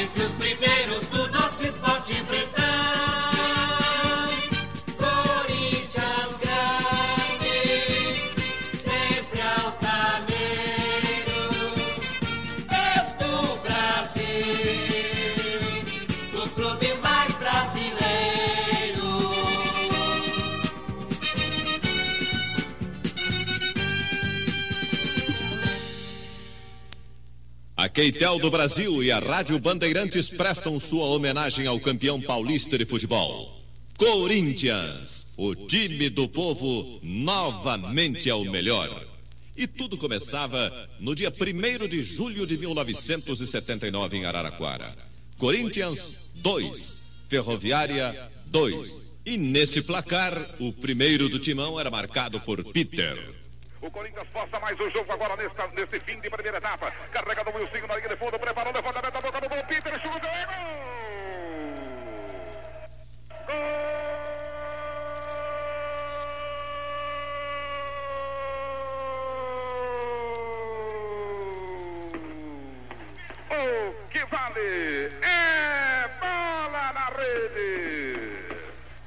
entre os primeiros A Keitel do Brasil e a Rádio Bandeirantes prestam sua homenagem ao campeão paulista de futebol. Corinthians, o time do povo novamente é o melhor. E tudo começava no dia 1 de julho de 1979 em Araraquara. Corinthians 2, Ferroviária 2. E nesse placar, o primeiro do timão era marcado por Peter. O Corinthians força mais o jogo agora nesta, nesse fim de primeira etapa. Carrega do Wilson na linha de fundo, preparou o levantamento da boca do gol. Peter chuta gol! O que vale é bola na rede.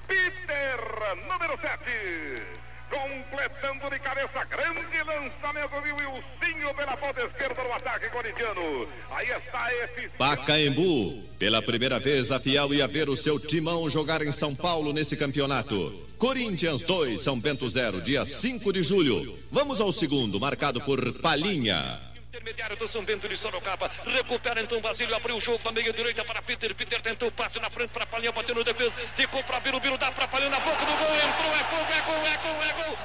Peter, número 7. Completando de cabeça, grande lançamento de Wilsinho pela ponta esquerda no ataque corintiano. Aí está esse. Pacaembu. Pela primeira vez, a Fiel ia ver o seu timão jogar em São Paulo nesse campeonato. Corinthians 2, São Bento 0, dia 5 de julho. Vamos ao segundo, marcado por Palinha. Intermediário do São Bento de Sorocaba. Recupera então Basílio. Abriu o jogo da meia direita para Peter. Peter tentou o passe na frente para Palinha. Bateu no defesa. Ficou para Birubiru. Dá para Palinha na boca do gol. Entrou. É gol, é gol, é gol, é gol.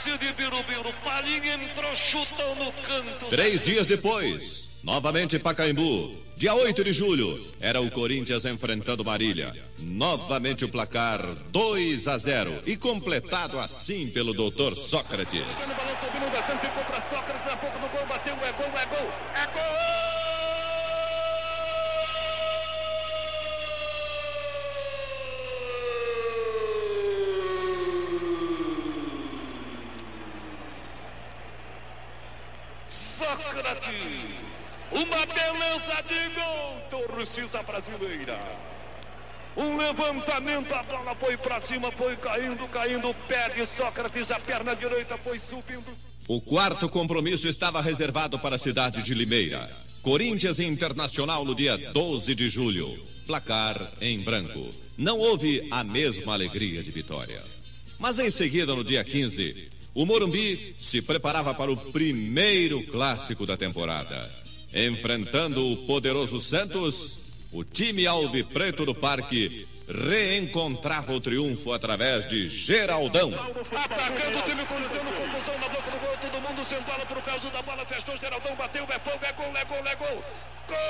Passe de Birubiru. Palinha entrou, chutou no canto. Três dias depois, novamente Pacaembu. Dia 8 de julho, era o Corinthians enfrentando Marília. Novamente o placar 2 a 0 e completado assim pelo doutor Sócrates. Sócrates na boca do gol. Bateu, é gol, é gol. É gol! Brasileira. Um levantamento, a bola foi para cima, foi caindo, caindo, perde Sócrates, a perna direita foi subindo. O quarto compromisso estava reservado para a cidade de Limeira. Corinthians Internacional no dia 12 de julho. Placar em branco. Não houve a mesma alegria de vitória. Mas em seguida, no dia 15, o Morumbi se preparava para o primeiro clássico da temporada. Enfrentando o poderoso Santos, o time alvipreto do parque reencontrava o triunfo através de Geraldão. Atacando o time corintiano, confusão na boca do gol, todo mundo bola por causa da bola, festou, Geraldão bateu, é fogo, é gol, é gol, é gol. Geraldo!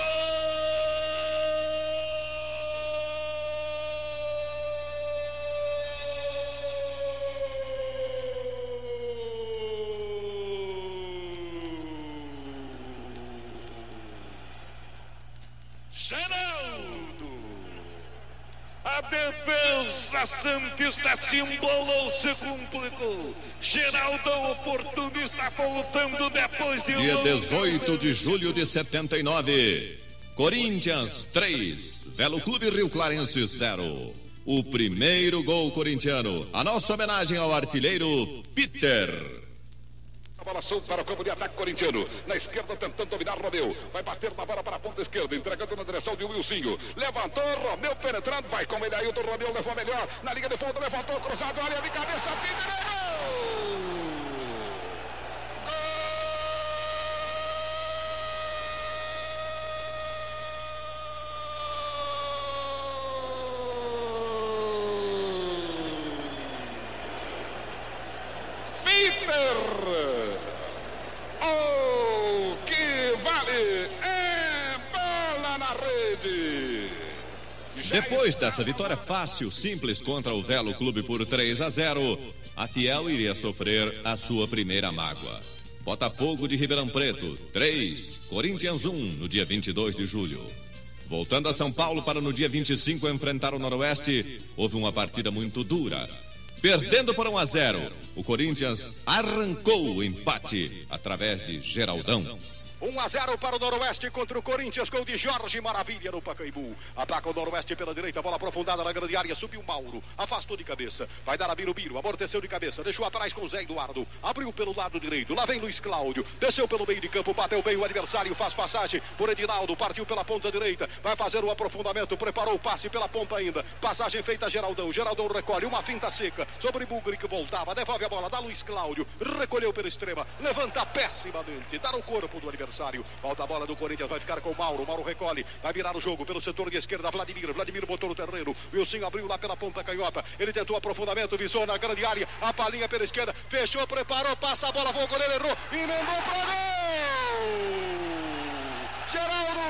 A defesa Santista se embolou, se complicou. Geraldão oportunista voltando depois de Dia um 18 de julho de 79. Corinthians 3, Velo Clube Rio Clarense 0. O primeiro gol corintiano. A nossa homenagem ao artilheiro Peter. A bola solta para o campo de ataque corintiano. Na esquerda tentando dominar Romeu. Vai bater na bola para a ponta esquerda. Entregando na direção de Wilsinho. Levantou, Romeu penetrando. Vai com ele Ailton. Romeu levou melhor. Na linha de fundo, levantou, cruzado. Área de cabeça. Gol! Peter! Oh, que vale! É bola na rede! Depois dessa vitória fácil, simples contra o Velo Clube por 3 a 0, a Fiel iria sofrer a sua primeira mágoa. Botafogo de Ribeirão Preto, 3, Corinthians 1, no dia 22 de julho. Voltando a São Paulo para no dia 25 enfrentar o Noroeste, houve uma partida muito dura. Perdendo por 1 a 0, o Corinthians arrancou o empate através de Geraldão. 1 a 0 para o Noroeste contra o Corinthians, gol de Jorge Maravilha no Pacaembu. Ataca o Noroeste pela direita, bola aprofundada na grande área, subiu Mauro, afastou de cabeça, vai dar a Birubiru, amorteceu de cabeça, deixou atrás com o Zé Eduardo, abriu pelo lado direito, lá vem Luiz Cláudio, desceu pelo meio de campo, bateu bem o adversário, faz passagem por Edinaldo, partiu pela ponta direita, vai fazer o aprofundamento, preparou o passe pela ponta ainda, passagem feita a Geraldão, Geraldão recolhe uma finta seca sobre Bugri que voltava, devolve a bola, dá Luiz Cláudio, recolheu pela extrema, levanta pessimamente, dá no corpo do adversário. Volta a bola do Corinthians, vai ficar com o Mauro. Mauro recolhe, vai virar o jogo pelo setor de esquerda. Vladimir, Vladimir botou no terreno. Wilson abriu lá pela ponta canhota. Ele tentou aprofundamento, visou na grande área. A palinha pela esquerda, fechou, preparou, passa a bola, foi o goleiro, errou, emendou para gol! Geraldo!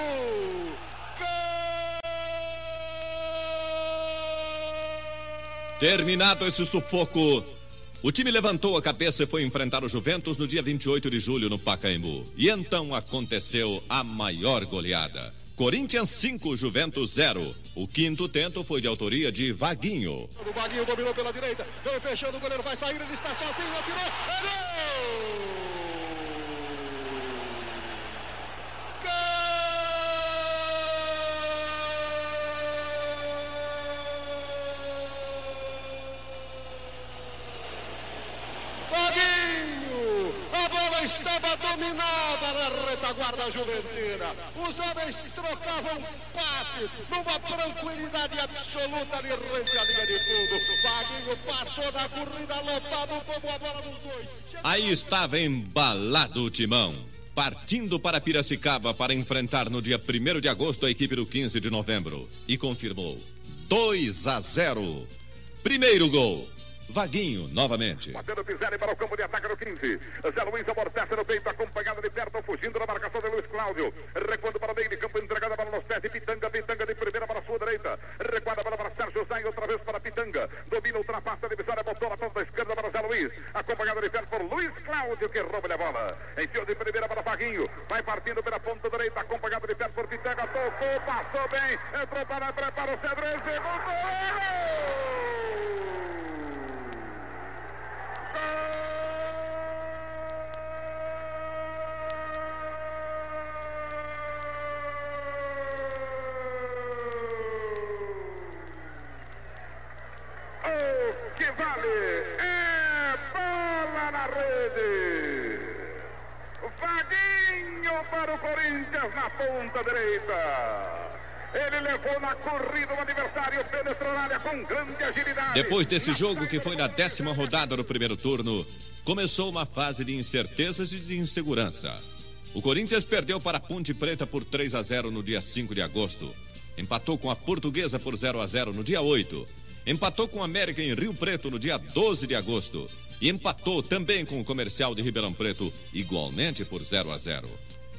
Terminado esse sufoco, o time levantou a cabeça e foi enfrentar o Juventus no dia 28 de julho no Pacaembu. E então aconteceu a maior goleada. Corinthians 5, Juventus 0. O quinto tento foi de autoria de Vaguinho. O Baguinho dominou pela direita, veio fechando, o goleiro vai sair, ele está sozinho, atirou, é gol! Dominada na retaguarda juventina. Os homens trocavam passes numa tranquilidade absoluta ali rente à linha de fundo. Vaguinho passou na corrida, lotado como a bola dos dois. Aí estava embalado o timão. Partindo para Piracicaba para enfrentar no dia 1 de agosto a equipe do 15 de novembro. E confirmou: 2 a 0. Primeiro gol. Vaguinho, novamente. Batendo Pizarri para o campo de ataque no 15. Zé Luiz amortece no peito, acompanhado de perto, fugindo da marcação de Luiz Cláudio. Recuando para o meio de campo, entregada para os pés de Pitanga. Pitanga de primeira para a sua direita. Recuada para, para Sérgio Zay, outra vez para Pitanga. Domina, ultrapassa a divisória, botou na ponta esquerda para Zé Luiz. Acompanhado de perto por Luiz Cláudio, que rouba a bola. Enfiou de primeira para Vaguinho. Vai partindo pela ponta direita, acompanhado de perto por Pitanga. Tocou, passou bem. Entrou para, prepara o Cedrez. Gol! O que vale é bola na rede. Vaguinho para o Corinthians na ponta direita. Ele levou na corrida o adversário, penetrou na área com grande agilidade. Depois desse jogo, que foi na décima rodada do primeiro turno, começou uma fase de incertezas e de insegurança. O Corinthians perdeu para a Ponte Preta por 3 a 0 no dia 5 de agosto. Empatou com a Portuguesa por 0 a 0 no dia 8. Empatou com a América em Rio Preto no dia 12 de agosto. E empatou também com o Comercial de Ribeirão Preto, igualmente por 0 a 0.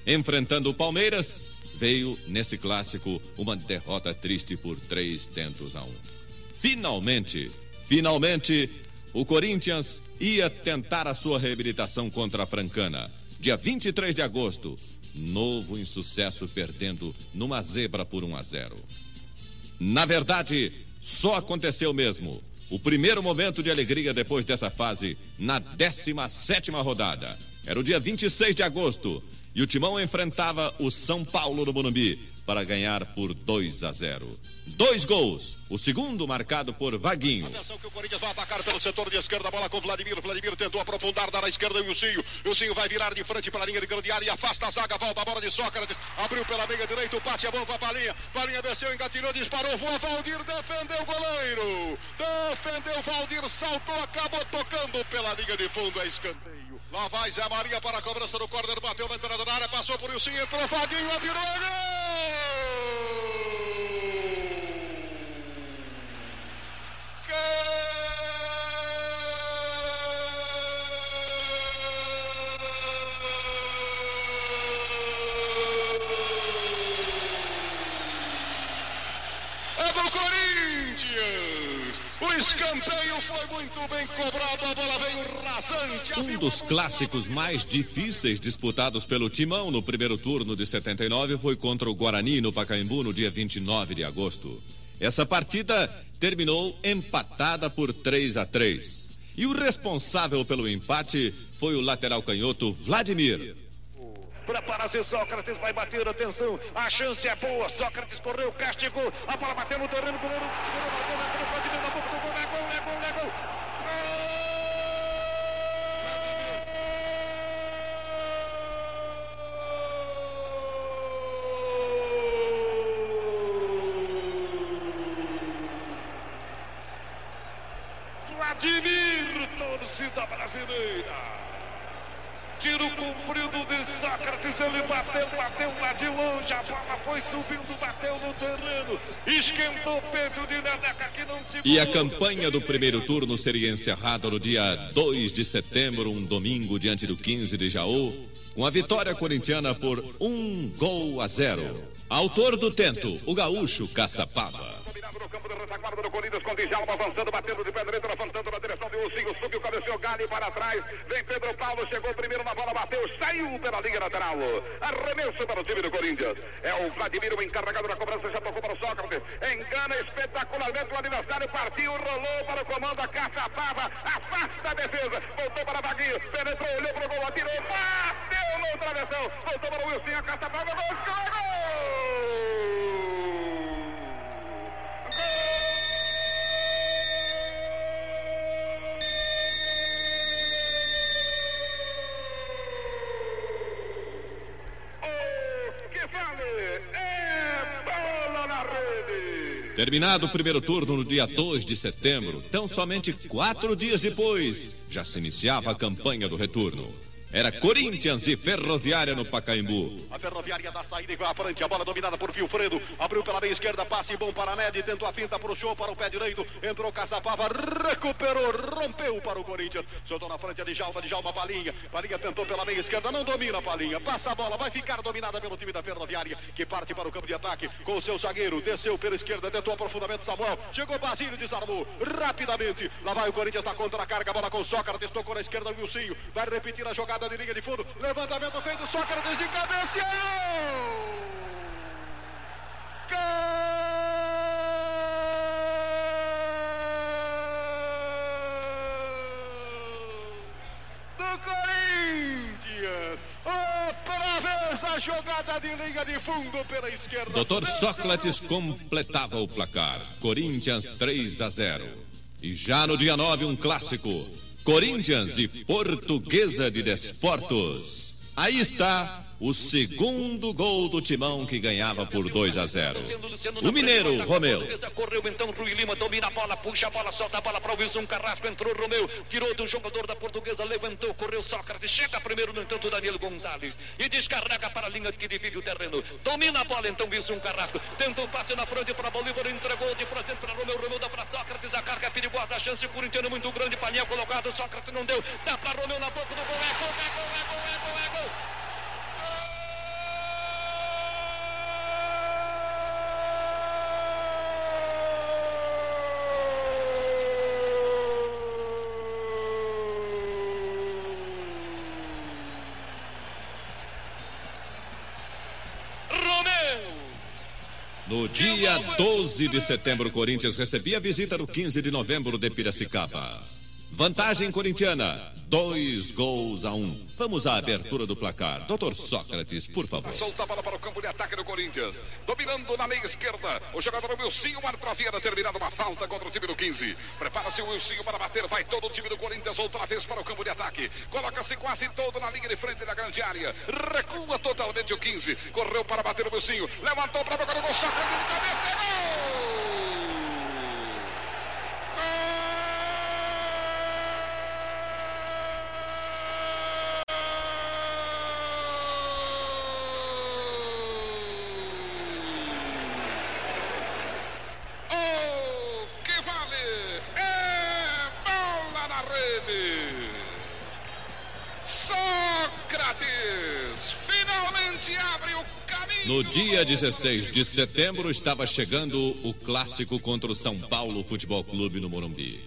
Enfrentando o Palmeiras, veio nesse clássico uma derrota triste por três tentos a um. Finalmente, finalmente, o Corinthians ia tentar a sua reabilitação contra a Francana. Dia 23 de agosto, novo insucesso perdendo numa zebra por 1 a 0. Na verdade, só aconteceu mesmo. O primeiro momento de alegria depois dessa fase, na 17 rodada. Era o dia 26 de agosto e o Timão enfrentava o São Paulo no Morumbi para ganhar por 2 a 0. Dois gols. O segundo marcado por Vaguinho. Atenção que o Corinthians vai atacar pelo setor de esquerda, bola com Vladimir. Vladimir tentou aprofundar, dar à esquerda o Cio. O Cio vai virar de frente para a linha de grande área e afasta a zaga, volta a bola de Sócrates. Abriu pela meia direita, o passe é bom para a Palinha. Palinha desceu, engatilhou, disparou, voa Valdir, defendeu o goleiro. Defendeu Valdir, saltou, acabou tocando pela linha de fundo, é escanteio. Lá vai Zé Maria para a cobrança do corner, bateu na entrada da área, passou por Ilcinho, entrou Vaguinho, atirou, É escanteio foi muito bem cobrado, a bola veio rasante. Um dos clássicos mais difíceis disputados pelo Timão no primeiro turno de 79 foi contra o Guarani no Pacaembu no dia 29 de agosto. Essa partida terminou empatada por 3 a 3. E o responsável pelo empate foi o lateral canhoto Vladimir. Prepara-se, Sócrates vai bater, atenção, a chance é boa, Sócrates correu, castigou, a bola bateu no terreno, goleiro, goleiro bateu na frente, Vladimir na boca do gol, é gol, é gol, é gol. Vladimir, torcida brasileira. Tiro comprido de Sócrates, ele bateu, bateu lá de longe, a bola foi subindo, bateu no terreno, esquentou de Neneca que não E a campanha do primeiro turno seria encerrada no dia 2 de setembro, um domingo, diante do 15 de Jaú, com a vitória corintiana por um gol a zero. Autor do tento, o gaúcho Caçapava. Com Djalma avançando, batendo de pé direito, levantando na direção de Lucinho, subiu, cabeceou Gali para trás, vem Pedro Paulo, chegou primeiro na bola, bateu, saiu pela linha lateral, arremesso para o time do Corinthians, é o Vladimir, o encarregado da cobrança, já tocou para o Sócrates, engana espetacularmente o adversário, partiu, rolou para o comando, a Caçapava, afasta a defesa, voltou para Vaguinho, penetrou, olhou para o gol, atirou, bateu no travessão, voltou para o Wilson, a Caçapava, gol, gol! O Terminado o primeiro turno no dia 2 de setembro, tão somente quatro dias depois, já se iniciava a campanha do retorno. Era Corinthians e Ferroviária no Pacaembu. A ferroviária da saída vai à frente. A bola dominada por Vilfredo. Abriu pela meia esquerda. Passe bom para Ned. Tentou a finta para o show, para o pé direito. Entrou Caçapava. Recuperou. Rompeu para o Corinthians. Soltou na frente a Djalma. Djalma Palinha. Palinha tentou pela meia esquerda. Não domina Palinha. Passa a bola. Vai ficar dominada pelo time da ferroviária. Que parte para o campo de ataque. Com o seu zagueiro. Desceu pela esquerda. Tentou aprofundamento Samuel. Chegou Basílio. Desarmou. Rapidamente. Lá vai o Corinthians. Está contra a carga. Bola com Sócrates. Tocou na esquerda. O. Vai repetir a jogada de linha de fundo. Levantamento feito. Sócrates de cabeça. Gol do Corinthians. Vez a jogada de linha de fundo pela esquerda. Doutor Sócrates completava o placar. Corinthians 3 a 0. E já no dia 9, um clássico. Corinthians e Portuguesa de Desportos. Aí está o segundo gol do timão que ganhava por 2 a 0. O mineiro, Romeu. Correu então Rui Lima, domina a bola, puxa a bola, solta a bola para o Wilson Carrasco, entrou Romeu, tirou do jogador da portuguesa, levantou, correu Sócrates, chega primeiro, no entanto, Danilo Gonzalez e descarrega para a linha que divide o terreno. Domina a bola então Wilson Carrasco, tenta um passe na frente para Bolívar, entregou de frente para Romeu, Romeu dá para Sócrates, a carga é perigosa, a chance corintiano muito grande, Palinha colocado, Sócrates não deu, dá para Romeu na boca do gol, é gol, é gol, é gol, é gol, é gol. No dia 12 de setembro, o Corinthians recebia a visita do 15 de novembro de Piracicaba. Vantagem corintiana, dois gols a um. Vamos à abertura do placar. Doutor Sócrates, por favor. Solta a bola para o campo de ataque do Corinthians. Dominando na meia esquerda. O jogador Wilsinho Marco havia determinado uma falta contra o time do 15. Prepara-se o Wilsinho para bater. Vai todo o time do Corinthians outra vez para o campo de ataque. Coloca-se quase todo na linha de frente da grande área. Recua totalmente o 15. Correu para bater o Wilsinho. Levantou para boca do gol. Sócrates de cabeça. Gol! Oh, que vale! É bola na rede! Sócrates finalmente abre o caminho! No dia 16 de setembro estava chegando o clássico contra o São Paulo Futebol Clube no Morumbi.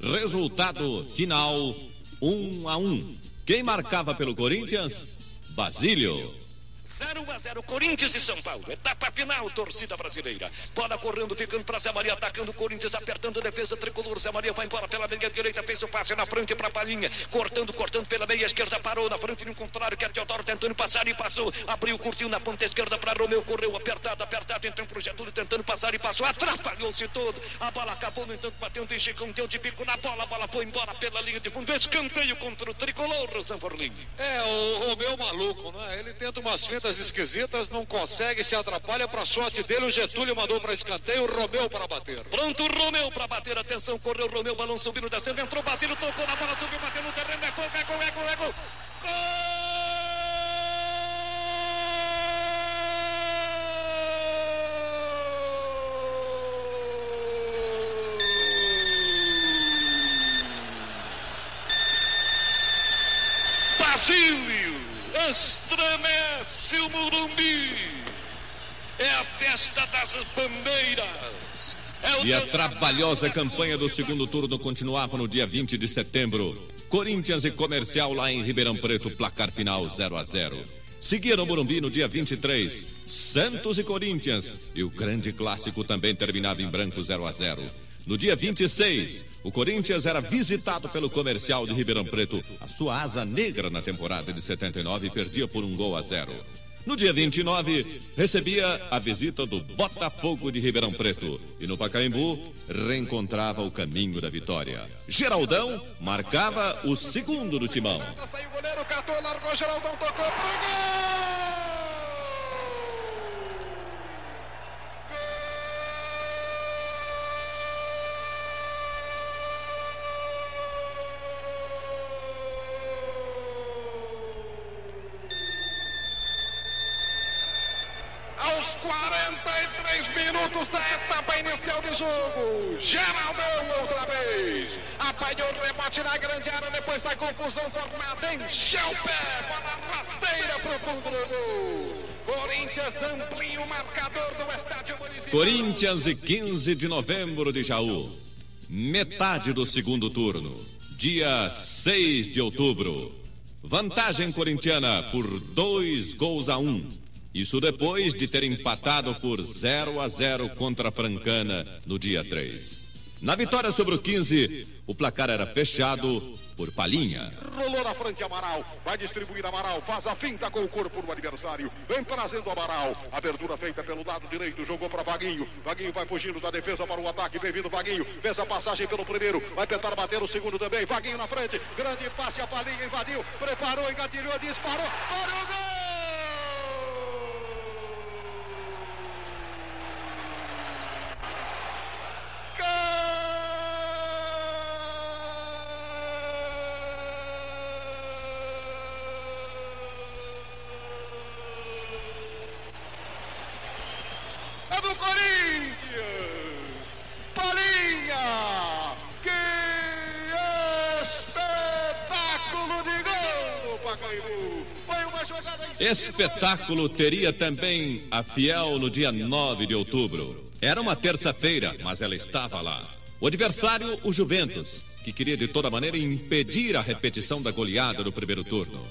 Resultado final 1 a 1. Quem marcava pelo Corinthians? Basílio. 0 a 0 Corinthians e São Paulo. Etapa final, torcida brasileira. Bola correndo, ficando para Zé Maria, atacando o Corinthians, apertando a defesa tricolor. Zé Maria vai embora pela meia direita, fez o passe na frente para Palinha, cortando, cortando pela meia esquerda, parou na frente no contrário, que é Teodoro tentando passar e passou. Abriu, curtiu na ponta esquerda para Romeu, correu apertado, apertado, então pro Getúlio tentando passar e passou, atrapalhou-se todo. A bola acabou, no entanto, bateu um Chicão, deu de bico na bola, a bola foi embora pela linha de fundo. Escanteio contra o tricolor, Sanforlim. É, o Romeu maluco, né? Ele tenta umas fintas esquisitas, não consegue, se atrapalha para sorte dele. O Getúlio mandou para escanteio, o Romeu para bater. Pronto, Romeu para bater. Atenção, correu Romeu, balão subindo, descendo, entrou Basílio, tocou na bola, subiu, bateu no terreno, é gol, é gol, é gol, é gol. Basílio estremece o Morumbi. É a festa das bandeiras. É E a trabalhosa campanha do segundo turno continuava no dia 20 de setembro. Corinthians e Comercial lá em Ribeirão Preto, placar final 0 a 0. Seguia no Morumbi no dia 23, Santos e Corinthians. E o grande clássico também terminava em branco 0 a 0. No dia 26, o Corinthians era visitado pelo Comercial de Ribeirão Preto. A sua asa negra na temporada de 79 perdia por um gol a zero. No dia 29, recebia a visita do Botafogo de Ribeirão Preto. E no Pacaembu, reencontrava o caminho da vitória. Geraldão marcava o segundo do timão. O goleiro, largou, Geraldão tocou pro gol! Corinthians e 15 de novembro de Jaú. Metade do segundo turno. Dia 6 de outubro. Vantagem corintiana por dois gols a um. Isso depois de ter empatado por 0 a 0 contra a Francana no dia 3. Na vitória sobre o 15, o placar era fechado por Palinha. Rolou na frente Amaral, vai distribuir Amaral, faz a finta com o corpo do adversário, vem trazendo Amaral, abertura feita pelo lado direito, jogou para Vaguinho, Vaguinho vai fugindo da defesa para o ataque, bem-vindo Vaguinho, fez a passagem pelo primeiro, vai tentar bater o segundo também, Vaguinho na frente, grande passe, a Palinha invadiu, preparou, engatilhou, disparou, para o gol! Espetáculo teria também a Fiel no dia 9 de outubro. Era uma terça-feira, mas ela estava lá. O adversário, o Juventus, que queria de toda maneira impedir a repetição da goleada do primeiro turno.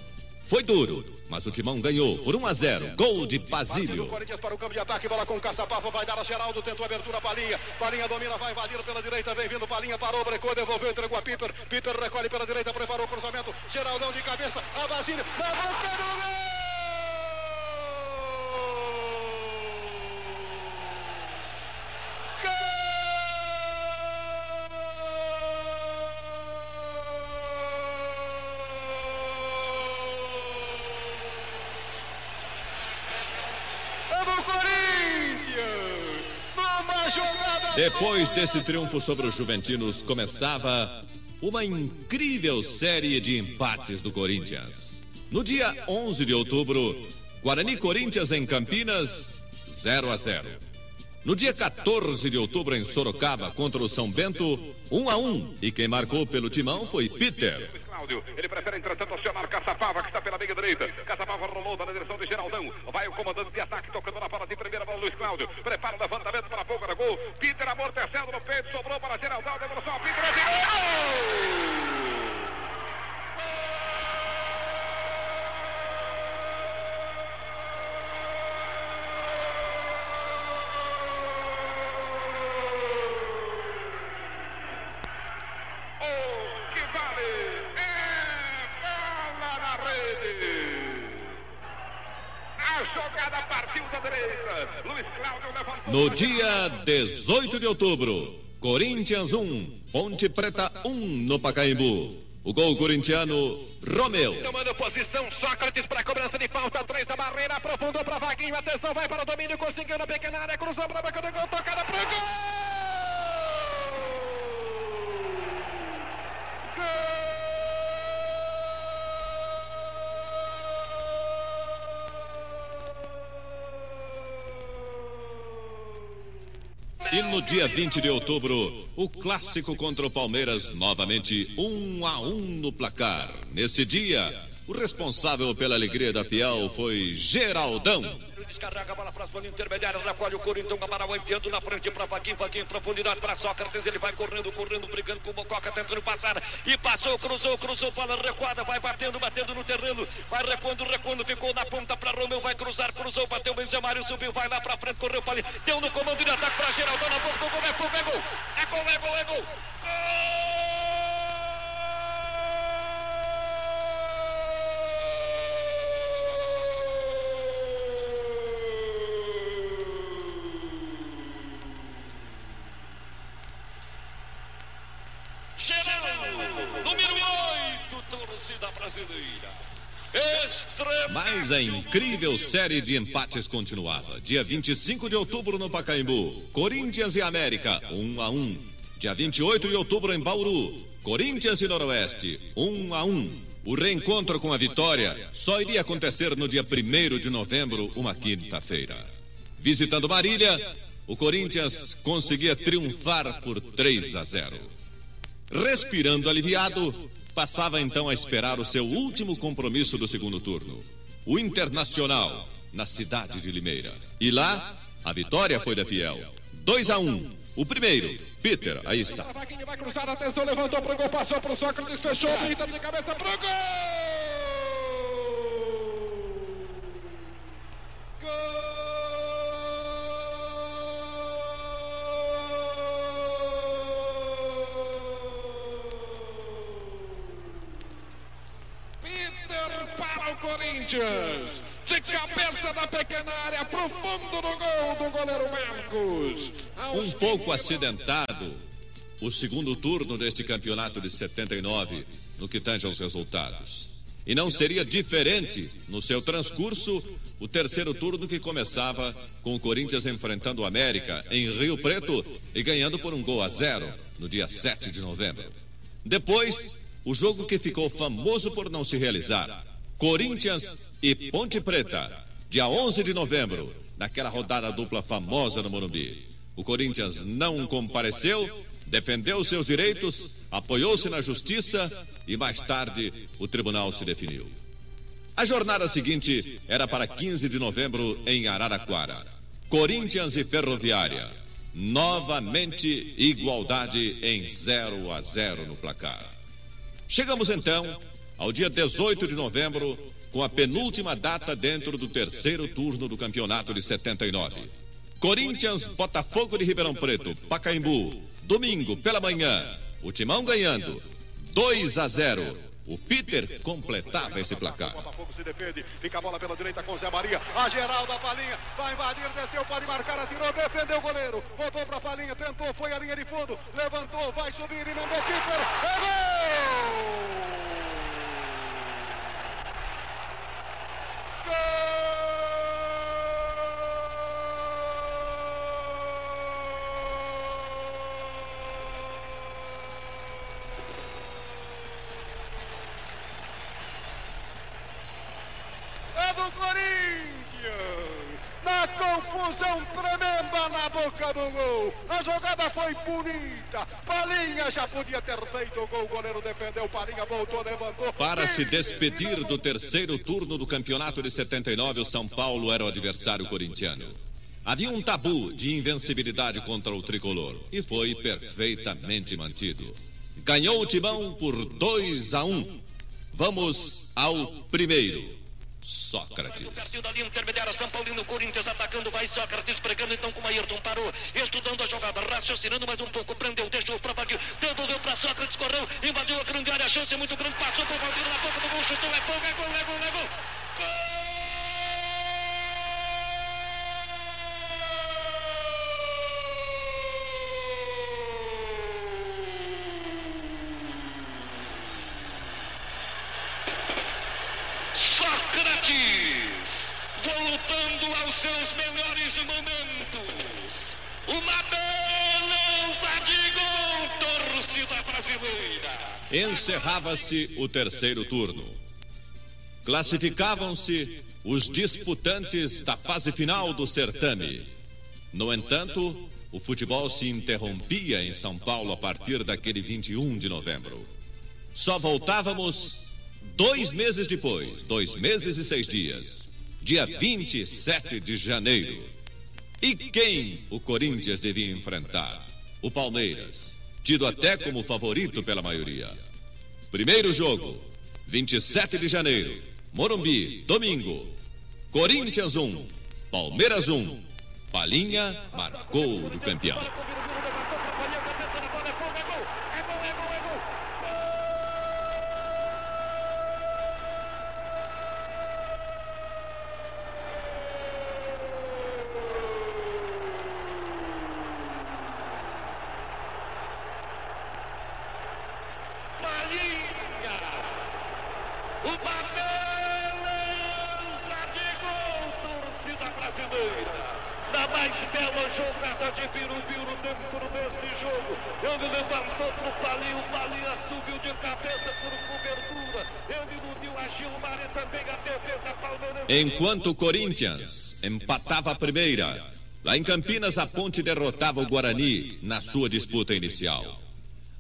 Foi duro, mas o Timão ganhou por 1 a 0. Gol de Basílio. Corinthians para o campo de ataque, bola com Caçapava, vai dar a Geraldo, tentou abertura, Palinha, Palinha domina, vai invadir pela direita, vem vindo Palinha, parou, brecou, devolveu, entregou a Piper, Piper recolhe pela direita, preparou o cruzamento, Geraldão de cabeça, a Basílio, boca do gol! Depois desse triunfo sobre os Juventinos, começava uma incrível série de empates do Corinthians. No dia 11 de outubro, Guarani Corinthians em Campinas, 0 a 0. No dia 14 de outubro em Sorocaba contra o São Bento, 1 a 1, e quem marcou pelo timão foi Peter. Cláudio. Ele prefere, entretanto, acionar Caçapava, que está pela meia direita. Caçapava rolou na direção de Geraldão. Vai o comandante de ataque, tocando na bola de primeira bola, Luiz Cláudio. Prepara o levantamento para a boca do gol. Peter amortecendo no peito, sobrou para Geraldão. Devolução a Peter, atirou! O 18 de outubro, Corinthians 1, Ponte Preta 1 no Pacaembu. O gol corintiano, Romeu. Tomando posição, Sócrates para cobrança de falta, três da barreira, aprofundou para Vaguinho, atenção, vai para o domínio, conseguiu na pequena área, cruzou para a boca do gol, tocada para o gol! E no dia 20 de outubro, o clássico contra o Palmeiras, novamente 1 a 1 no placar. Nesse dia, o responsável pela alegria da Fiel foi Geraldão. Descarrega a bola para a zona intermediária, recolhe o Corinthians, Amaral enfiando na frente para Vaguinho, Vaguinho em profundidade para Sócrates, ele vai correndo, correndo, brigando com o Mococa, tentando passar, e passou, cruzou, cruzou, bola recuada, vai batendo, batendo no terreno, vai recuando, recuando, ficou na ponta para Romeu, vai cruzar, cruzou, bateu, Benzemário, subiu, vai lá para frente, correu para ali, deu no comando de ataque para Geraldão, na boca do gol, é gol, é gol, é gol, é gol, é gol, Geraldo, número 8, torcida brasileira. Mas a incrível série de empates continuava. Dia 25 de outubro no Pacaembu, Corinthians e América, 1 a 1. Dia 28 de outubro em Bauru, Corinthians e Noroeste, 1 a 1. O reencontro com a vitória só iria acontecer no dia 1 de novembro, uma quinta-feira. Visitando Marília, o Corinthians conseguia triunfar por 3 a 0. Respirando aliviado, passava então a esperar o seu último compromisso do segundo turno. O Internacional, na cidade de Limeira. E lá, a vitória foi da Fiel. 2 a 1. O primeiro, Peter, aí está. Vai cruzar, atenção, levantou pro gol, passou pro Sócrates, fechou, pinta de cabeça pro gol! Corinthians. De cabeça da pequena área, pro fundo do gol do goleiro Marcos. Um pouco acidentado, o segundo turno deste campeonato de 79, no que tange aos resultados. E não seria diferente no seu transcurso o terceiro turno que começava com o Corinthians enfrentando o América em Rio Preto e ganhando por um gol a zero no dia 7 de novembro. Depois, o jogo que ficou famoso por não se realizar. Corinthians e Ponte Preta, dia 11 de novembro, naquela rodada dupla famosa no Morumbi. O Corinthians não compareceu, defendeu seus direitos, apoiou-se na justiça e mais tarde o tribunal se definiu. A jornada seguinte era para 15 de novembro em Araraquara. Corinthians e Ferroviária. Novamente igualdade em 0 a 0 no placar. Chegamos então ao dia 18 de novembro, com a penúltima data dentro do terceiro turno do campeonato de 79. Corinthians, Botafogo de Ribeirão Preto, Pacaembu, domingo pela manhã, o Timão ganhando 2 a 0 o Peter completava esse placar. Botafogo se defende, fica a bola pela direita com Zé Maria. A geral da Palinha vai invadir, desceu, pode marcar, atirou, defendeu o goleiro. Voltou para a Palinha, tentou, foi a linha de fundo, levantou, vai subir e mandou Peter. É gol! É do Corinthians! Na confusão tremenda na boca do gol. A jogada foi bonita. Palinha já podia ter feito o gol. O goleiro defendeu. Palinha voltou, levantou. Para se despedir do terceiro turno do campeonato de 79, o São Paulo era o adversário corintiano. Havia um tabu de invencibilidade contra o tricolor e foi perfeitamente mantido. Ganhou o timão por 2 a 1. Um. Vamos ao primeiro. Sócrates. Pertinho da linha intermediária, São Paulino, Corinthians atacando, vai Sócrates pregando então com o Ayrton, parou, estudando a jogada, raciocinando mais um pouco, prendeu, deixou para Valdir, devolveu para Sócrates, correu, invadiu a grande área, a chance é muito grande, passou por Valdir na boca do gol, chutou, é gol, é gol, é gol, é gol. Sócrates, voltando aos seus melhores momentos. Uma beleza de gol, torcida brasileira. Encerrava-se o terceiro turno. Classificavam-se os disputantes da fase final do certame. No entanto, o futebol se interrompia em São Paulo a partir daquele 21 de novembro. Só voltávamos dois meses depois, dois meses e seis dias, dia 27 de janeiro. E quem o Corinthians devia enfrentar? O Palmeiras, tido até como favorito pela maioria. Primeiro jogo, 27 de janeiro, Morumbi, domingo. Corinthians 1, Palmeiras 1. Palinha marcou do campeão. Enquanto o Corinthians empatava a primeira, lá em Campinas a Ponte derrotava o Guarani na sua disputa inicial.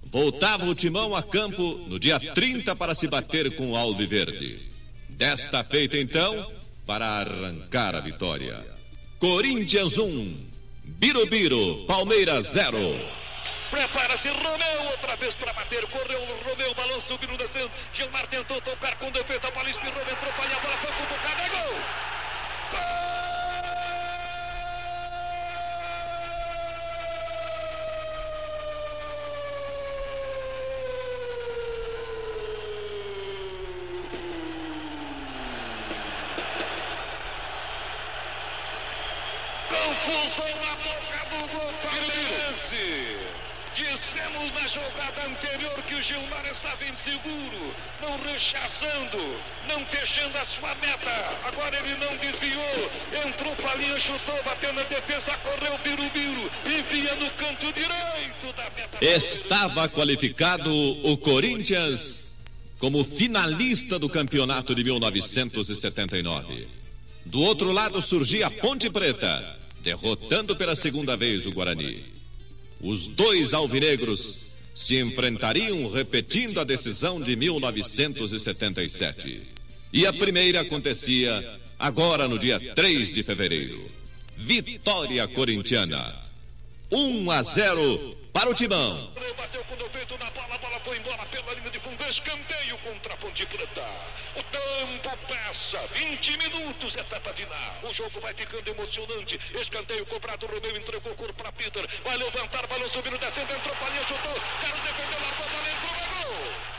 Voltava o Timão a campo no dia 30 para se bater com o Alviverde. Desta feita então, para arrancar a vitória. Corinthians 1, Birubiru, Palmeiras 0. Prepara-se Romeu outra vez para bater. Correu Romeu, balão subindo, descendo. Gilmar tentou tocar com defeito. A bola espirrou, entrou, palha, a bola foi cutucada. É gol! Confusão na boca do gol palmeirense. Dissemos na jogada anterior que o Gilmar estava inseguro, não rechaçando, não fechando a sua meta. Agora ele não desviou, entrou para a linha, chutou, bateu na defesa, correu Birubiru, envia no canto direito da meta. Estava qualificado o Corinthians como finalista do campeonato de 1979. Do outro lado surgia a Ponte Preta, derrotando pela segunda vez o Guarani. Os dois alvinegros se enfrentariam repetindo a decisão de 1977. E a primeira acontecia agora no dia 3 de fevereiro. Vitória Corintiana. 1 a 0 para o Timão. Bateu com o na bola, bola foi embora pela linha de fundo, escanteio contra a Ponte Preta. O tempo passa, 20 minutos, etapa final. O jogo vai ficando emocionante. Escanteio cobrado, Romeu entregou o corpo para Peter. Vai levantar, balão subindo, descendo, entrou, linha, chutou. Quero defender, largou, é gol.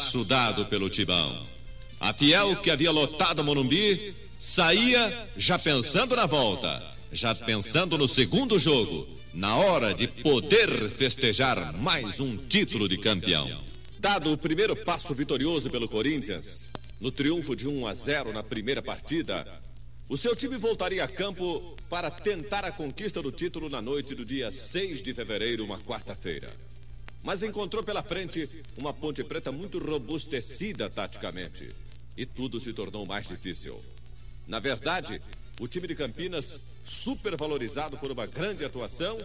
Passo dado pelo Tibão. A Fiel, que havia lotado Morumbi, saía já pensando na volta, já pensando no segundo jogo, na hora de poder festejar mais um título de campeão. Dado o primeiro passo vitorioso pelo Corinthians, no triunfo de 1 a 0 na primeira partida, o seu time voltaria a campo para tentar a conquista do título na noite do dia 6 de fevereiro, uma quarta-feira mas encontrou pela frente uma Ponte Preta muito robustecida taticamente. E tudo se tornou mais difícil. Na verdade, o time de Campinas, supervalorizado por uma grande atuação,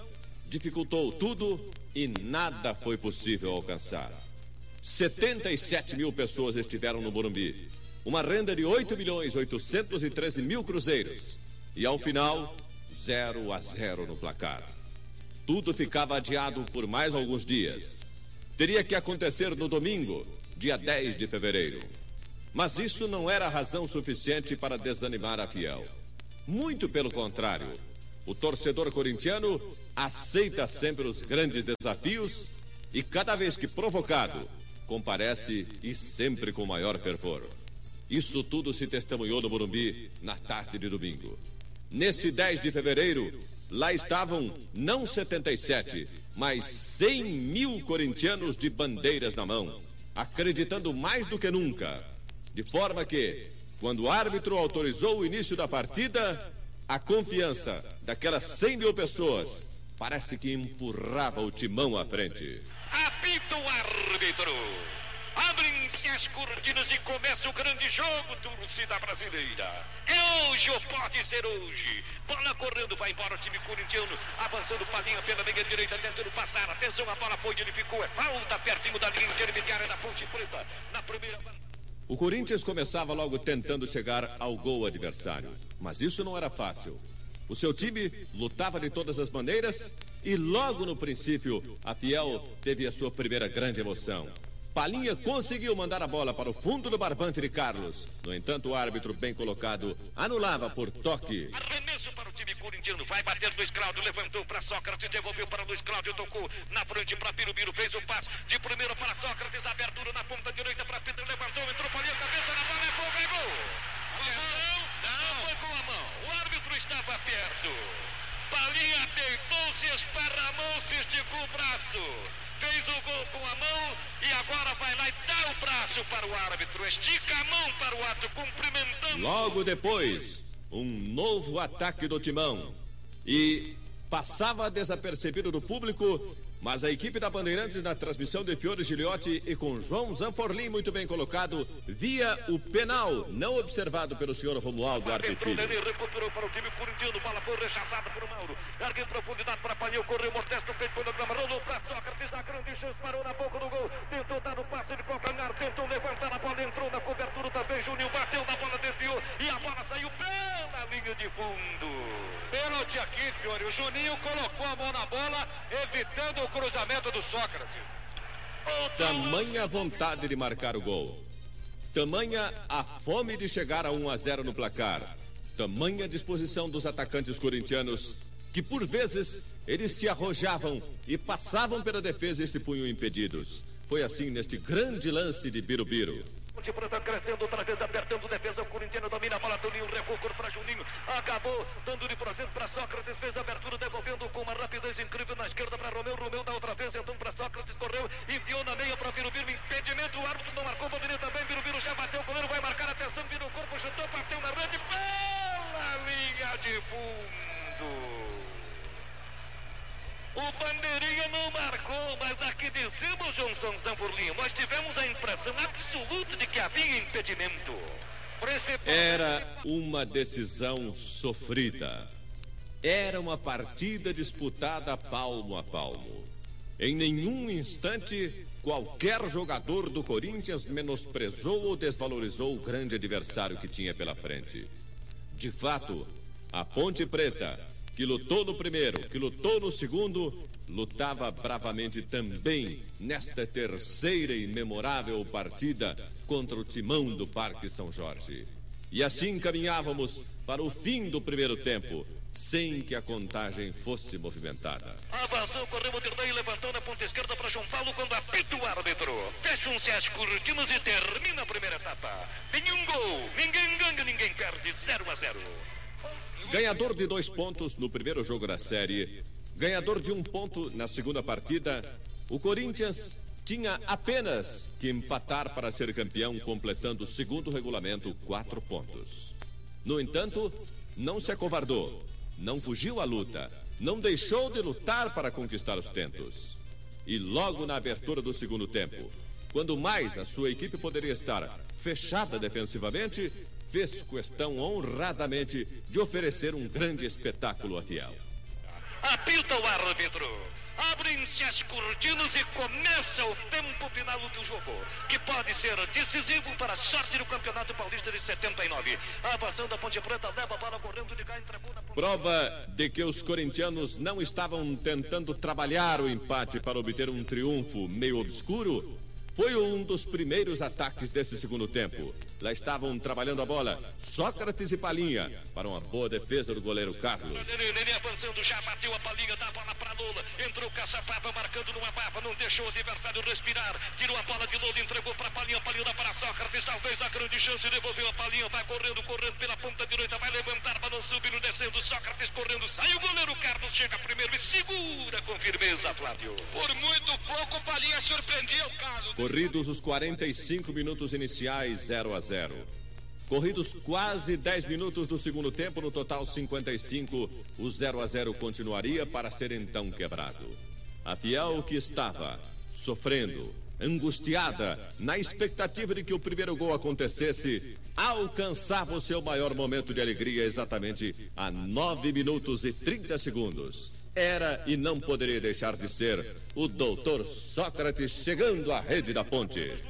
dificultou tudo e nada foi possível alcançar. 77 mil pessoas estiveram no Morumbi. Uma renda de 8 milhões 813 mil cruzeiros. E ao final, 0 a 0 no placar. Tudo ficava adiado por mais alguns dias. Teria que acontecer no domingo, dia 10 de fevereiro. Mas isso não era razão suficiente para desanimar a fiel. Muito pelo contrário, o torcedor corintiano aceita sempre os grandes desafios e, cada vez que provocado, comparece e sempre com maior fervor. Isso tudo se testemunhou no Morumbi na tarde de domingo. Nesse 10 de fevereiro, Lá estavam não 77, mas 100 mil corintianos de bandeiras na mão, acreditando mais do que nunca. De forma que, quando o árbitro autorizou o início da partida, a confiança daquelas 100 mil pessoas parece que empurrava o timão à frente. Apita o árbitro. As cortinas e começa o grande jogo, torcida brasileira. É hoje ou pode ser hoje. Bola correndo, vai embora o time corintiano, avançando Palinha pela meia direita, tentando passar. Atenção, a bola foi, ele ficou. É falta pertinho da linha intermediária da Ponte Preta. Na primeira. O Corinthians começava logo tentando chegar ao gol adversário, mas isso não era fácil. O seu time lutava de todas as maneiras e logo no princípio a Fiel teve a sua primeira grande emoção. Palinha conseguiu mandar a bola para o fundo do barbante de Carlos. No entanto, o árbitro bem colocado anulava por toque. Arremesso para o time corintiano. Vai bater Luiz Cláudio. Levantou para Sócrates. Devolveu para Luiz Cláudio. Tocou na frente para Birubiru. Fez o passe de primeiro para Sócrates. Abertura na ponta direita para Pedro. Levantou. Entrou Palinha. Cabeça na bola. É gol. É gol. Não, não com a mão. O árbitro estava perto. Palinha deitou-se, esparramou-se, esticou o braço fez o gol com a mão e agora vai lá e dá o braço para o árbitro, estica a mão para o árbitro, cumprimentando. Logo depois, um novo ataque do Timão. E passava desapercebido do público Mas a equipe da Bandeirantes, na transmissão de Fiore Giliotti e com João Zanforlin muito bem colocado, via o penal não observado pelo senhor Romualdo Arpe Filho. Ele recuperou para o time corintiano, bola foi rechaçada por Mauro. Larga em profundidade para Palheu, correu Mortesto, feito pelo grama, rolou para Sócrates, a grande chance, parou na boca do gol. Tentou dar o passe de calcanhar, tentou levantar a bola, entrou na cobertura também. Júnior bateu na bola, desviou e a bola saiu pela linha de fundo. Pênalti aqui, Fiore. O Juninho colocou a mão na bola, evitando o cruzamento do Sócrates. Tamanha vontade de marcar o gol. Tamanha a fome de chegar a 1 a 0 no placar. Tamanha disposição dos atacantes corintianos que por vezes eles se arrojavam e passavam pela defesa e se punham impedidos. Foi assim neste grande lance de Birubiru. Ponte Preta crescendo outra vez, apertando defesa. O Corinthians domina a bola. Toninho recuo para Juninho. Acabou dando de processo para Sócrates. Fez a abertura, devolvendo com uma rapidez incrível na esquerda para Romeu. Romeu dá outra vez, então para Sócrates. Correu, enfiou na meia para Birubiru. Impedimento. O árbitro não marcou. Poderia também. Birubiru já bateu. O goleiro vai marcar. Atenção, virou o corpo, chutou, bateu na rede. Pela linha de fundo. O bandeirinha não marcou, mas aqui de cima, Johnson Zamburlinho, nós tivemos a impressão absoluta de que havia impedimento. Era uma decisão sofrida. Era uma partida disputada palmo a palmo. Em nenhum instante, qualquer jogador do Corinthians menosprezou ou desvalorizou o grande adversário que tinha pela frente. De fato, a Ponte Preta que lutou no primeiro, que lutou no segundo, lutava bravamente também nesta terceira e memorável partida contra o timão do Parque São Jorge. E assim caminhávamos para o fim do primeiro tempo, sem que a contagem fosse movimentada. Avançou, correu o e levantou na ponta esquerda para João Paulo quando apita o árbitro. Fecham-se as cortinas e termina a primeira etapa. Nenhum gol, ninguém ganha, ninguém perde, 0 a 0. Ganhador de dois pontos no primeiro jogo da série, ganhador de um ponto na segunda partida, o Corinthians tinha apenas que empatar para ser campeão, completando o segundo regulamento, quatro pontos. No entanto, não se acovardou, não fugiu à luta, não deixou de lutar para conquistar os tentos. E logo na abertura do segundo tempo, quando mais a sua equipe poderia estar fechada defensivamente, fez questão honradamente de oferecer um grande espetáculo a fiel. Apita o árbitro. Abrem-se as cortinas e começa o tempo final do jogo, que pode ser decisivo para a sorte do Campeonato Paulista de 79. A avançando da Ponte Preta leva a bola correndo de cá, na ponte... Prova de que os corintianos não estavam tentando trabalhar o empate para obter um triunfo meio obscuro, foi um dos primeiros ataques desse segundo tempo. Lá estavam trabalhando a bola Sócrates e Palinha para uma boa defesa do goleiro Carlos. Ele avançando, já bateu a Palinha, dá a bola para Lula. Entrou Caçapava marcando numa baba, não deixou o adversário respirar. Tirou a bola de Lula, entregou para Palinha, Palinha dá para Sócrates. Talvez a grande chance, devolveu a Palinha, vai correndo, correndo pela ponta direita, vai levantar, balão subindo, descendo. Sócrates correndo, sai o goleiro Carlos, chega primeiro e segura com firmeza, Flávio. Por muito pouco, Palinha surpreendeu, Carlos. Corridos os 45 minutos iniciais, 0 a 0. Corridos quase 10 minutos do segundo tempo, no total 55, o 0 a 0 continuaria para ser então quebrado. A Fiel que estava sofrendo, angustiada, na expectativa de que o primeiro gol acontecesse, alcançava o seu maior momento de alegria exatamente a 9 minutos e 30 segundos. Era e não poderia deixar de ser o doutor Sócrates chegando à rede da ponte.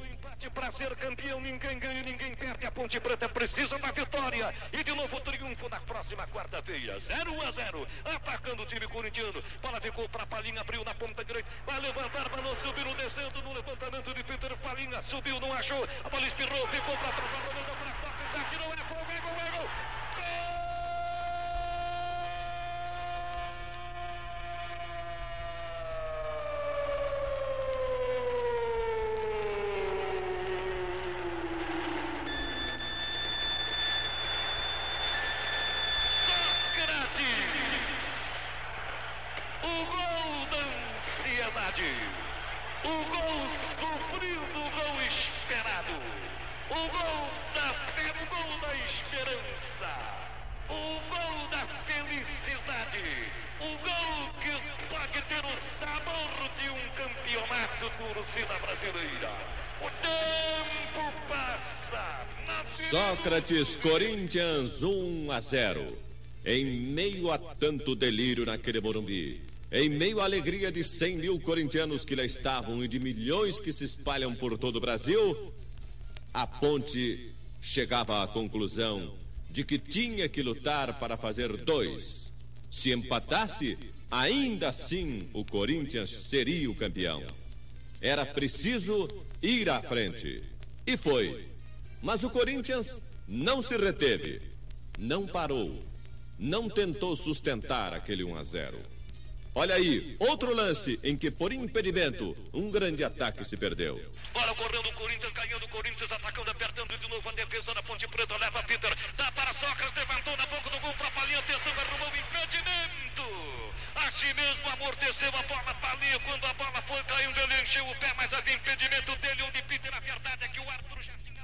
Para ser campeão, ninguém ganha, ninguém perde. A Ponte Preta precisa da vitória. E de novo triunfo na próxima quarta-feira. 0 a 0. Atacando o time corintiano. Bola ficou para Palinha, abriu na ponta direita. Vai levantar, balão subiu, descendo no levantamento de Peter Palinha. Subiu, não achou. A bola espirrou, ficou para trás. Mandou para Sócrates. Aqui não é fogo, é gol, Sócrates, Corinthians 1 a 0. Em meio a tanto delírio naquele Morumbi, em meio à alegria de 100 mil corintianos que lá estavam e de milhões que se espalham por todo o Brasil, a ponte chegava à conclusão de que tinha que lutar para fazer dois. Se empatasse, ainda assim o Corinthians seria o campeão. Era preciso ir à frente. E foi. Mas o Corinthians não se reteve, não parou, não tentou sustentar aquele 1 a 0. Olha aí, outro lance em que, por impedimento, um grande ataque se perdeu. Bola correndo Corinthians, ganhando Corinthians, atacando, apertando de novo a defesa da Ponte Preta. Leva Peter, dá para Sócrates, levantou na boca do gol para Palinha, atenção, arrumou o impedimento. Assim mesmo amorteceu a bola, Palinha, quando a bola foi caindo, ele encheu o pé, mas havia impedimento dele, onde Peter, a verdade é que o árbitro já tinha...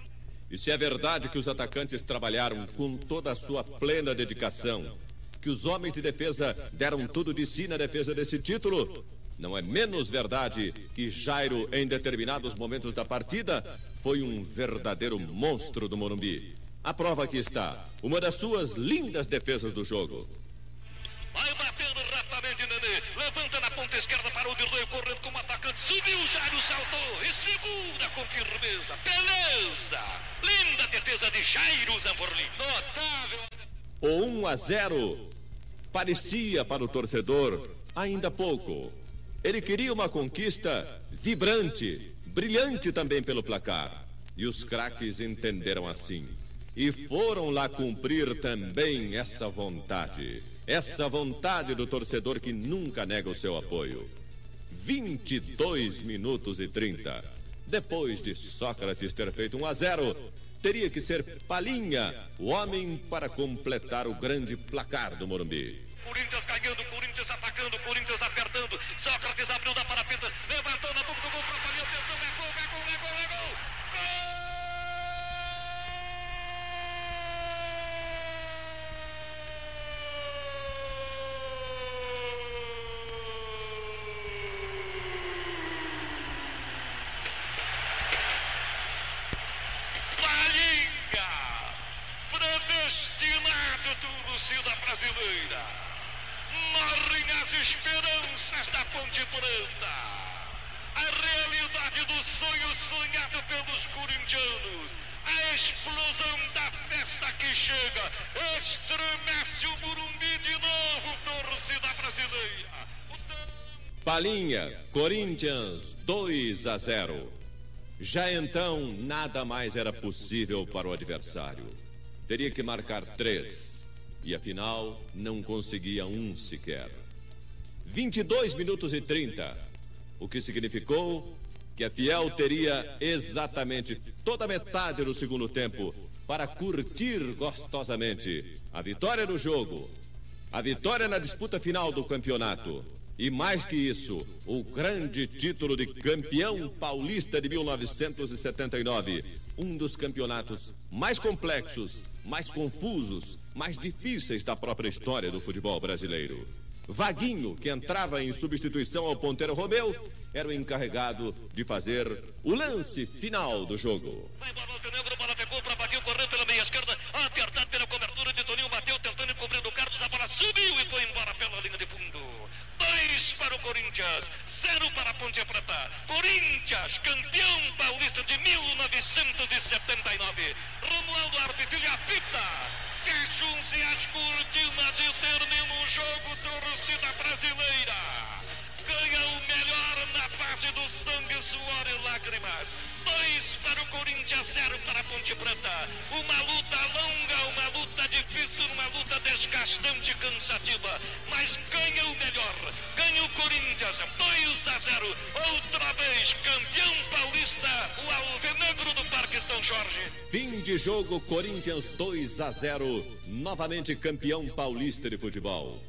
E se é verdade que os atacantes trabalharam com toda a sua plena dedicação, que os homens de defesa deram tudo de si na defesa desse título, não é menos verdade que Jairo, em determinados momentos da partida, foi um verdadeiro monstro do Morumbi. A prova aqui está, uma das suas lindas defesas do jogo. Vai batendo rapidamente, Nenê. Levanta na ponta esquerda para o Dirley, correndo como atacante. Subiu, Jairo saltou e segura com firmeza. Beleza! Linda defesa de Jairo Zamborlin. Notável. O 1 a 0 parecia para o torcedor ainda pouco. Ele queria uma conquista vibrante, brilhante também pelo placar. E os craques entenderam assim. E foram lá cumprir também essa vontade. Essa vontade do torcedor que nunca nega o seu apoio. 22 minutos e 30. Depois de Sócrates ter feito 1 a 0, teria que ser Palinha, o homem para completar o grande placar do Morumbi. Corinthians ganhando, Corinthians atacando, Corinthians apertando. Sócrates abriu da parapeta, levantou na boca do gol para Palinha. Atenção, é gol, é gol, é gol, é gol. Palinha, predestinado torcida brasileira. Morrem as esperanças da Ponte Preta. A realidade do sonho sonhado pelos corintianos. A explosão da festa que chega. Estremece o Morumbi de novo, torcida brasileira. Palinha, Corinthians 2 a 0. Já então, nada mais era possível para o adversário. Teria que marcar três. E afinal, não conseguia um sequer. 22 minutos e 30. O que significou que a Fiel teria exatamente toda a metade do segundo tempo para curtir gostosamente a vitória do jogo, a vitória na disputa final do campeonato. E mais que isso, o grande título de campeão paulista de 1979. Um dos campeonatos mais complexos, mais confusos, mais difíceis da própria história do futebol brasileiro. Vaguinho, que entrava em substituição ao ponteiro Romeu, era o encarregado de fazer o lance final do jogo. Vai do negro, bola pegou para Vaguinho, correu pela meia esquerda, apertado pela cobertura de Toninho, bateu tentando encobrir o Carlos, a bola subiu e foi embora pela linha de fundo. Dois Corinthians, zero para a Ponte Preta. Corinthians, campeão paulista de 1979. Romualdo Arbitrilho apita. Queixam-se as cortinas e termina o jogo, torcida brasileira. Ganha o melhor na base do sangue, suor e lágrimas. Dois para o Corinthians, zero para a Ponte Preta. Uma luta longa, uma luta difícil, uma luta desgastante e cansativa. Mas ganha o melhor. Ganha o Corinthians, 2 a 0. Outra vez, campeão paulista, o Alvinegro do Parque São Jorge. Fim de jogo, Corinthians 2 a 0, novamente campeão paulista de futebol.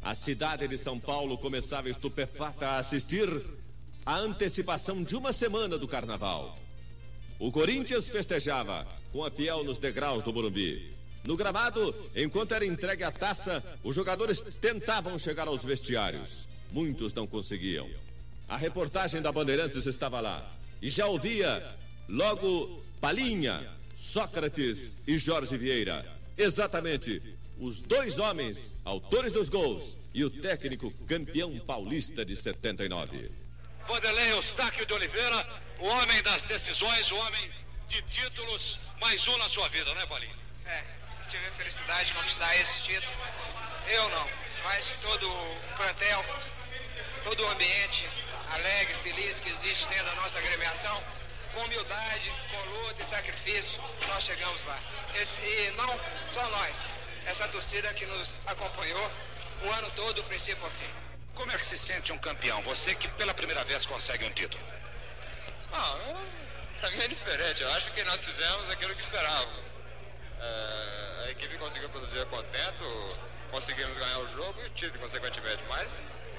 A cidade de São Paulo começava estupefata a assistir à antecipação de uma semana do carnaval. O Corinthians festejava com a fiel nos degraus do Morumbi. No gramado, enquanto era entregue a taça, os jogadores tentavam chegar aos vestiários. Muitos não conseguiam. A reportagem da Bandeirantes estava lá. E já ouvia logo Palinha, Sócrates e Jorge Vieira. Exatamente, os dois homens, autores dos gols, e o técnico campeão paulista de 79. Vanderlei Eustáquio de Oliveira, o homem das decisões, o homem de títulos, mais um na sua vida, né, Palinha? É, tive a felicidade de conquistar esse título. Eu não, mas todo o plantel, todo o ambiente alegre, feliz que existe dentro da nossa agremiação, com humildade, com luta e sacrifício, nós chegamos lá. Esse, e não só nós, essa torcida que nos acompanhou o ano todo, do princípio ao fim. Como é que se sente um campeão? Você que pela primeira vez consegue um título. Ah, para mim é diferente. Eu acho que nós fizemos aquilo que esperávamos. É, a equipe conseguiu produzir contento, conseguimos ganhar o jogo e o título, consequentemente. Mas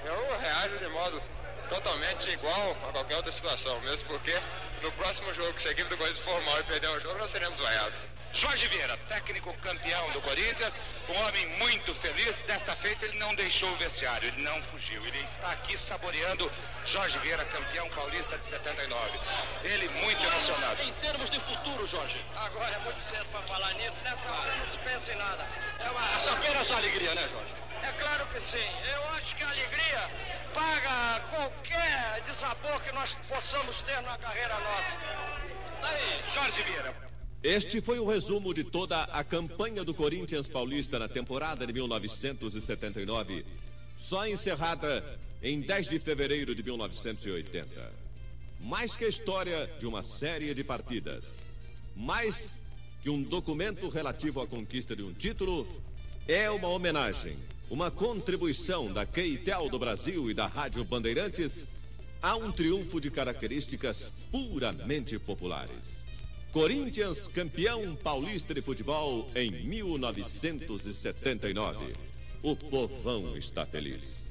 eu reajo de modo totalmente igual a qualquer outra situação, mesmo porque no próximo jogo, se a equipe do Corinthians for mal e perder um jogo, nós seremos vaiados. Jorge Vieira, técnico campeão do Corinthians, um homem muito feliz. Desta feita ele não deixou o vestiário, ele não fugiu. Ele está aqui saboreando Jorge Vieira, campeão paulista de 79. Ele muito emocionado. Em termos de futuro, Jorge. Agora é muito cedo para falar nisso, nessa hora não se pensa em nada. É uma... Só apenas a alegria, né, Jorge? É claro que sim. Eu acho que a alegria paga qualquer desabor que nós possamos ter na carreira nossa. Aí, Jorge Vieira. Este foi o resumo de toda a campanha do Corinthians Paulista na temporada de 1979, só encerrada em 10 de fevereiro de 1980. Mais que a história de uma série de partidas, mais que um documento relativo à conquista de um título, é uma homenagem, uma contribuição da Keitel do Brasil e da Rádio Bandeirantes a um triunfo de características puramente populares. Corinthians campeão paulista de futebol em 1979. O povão está feliz.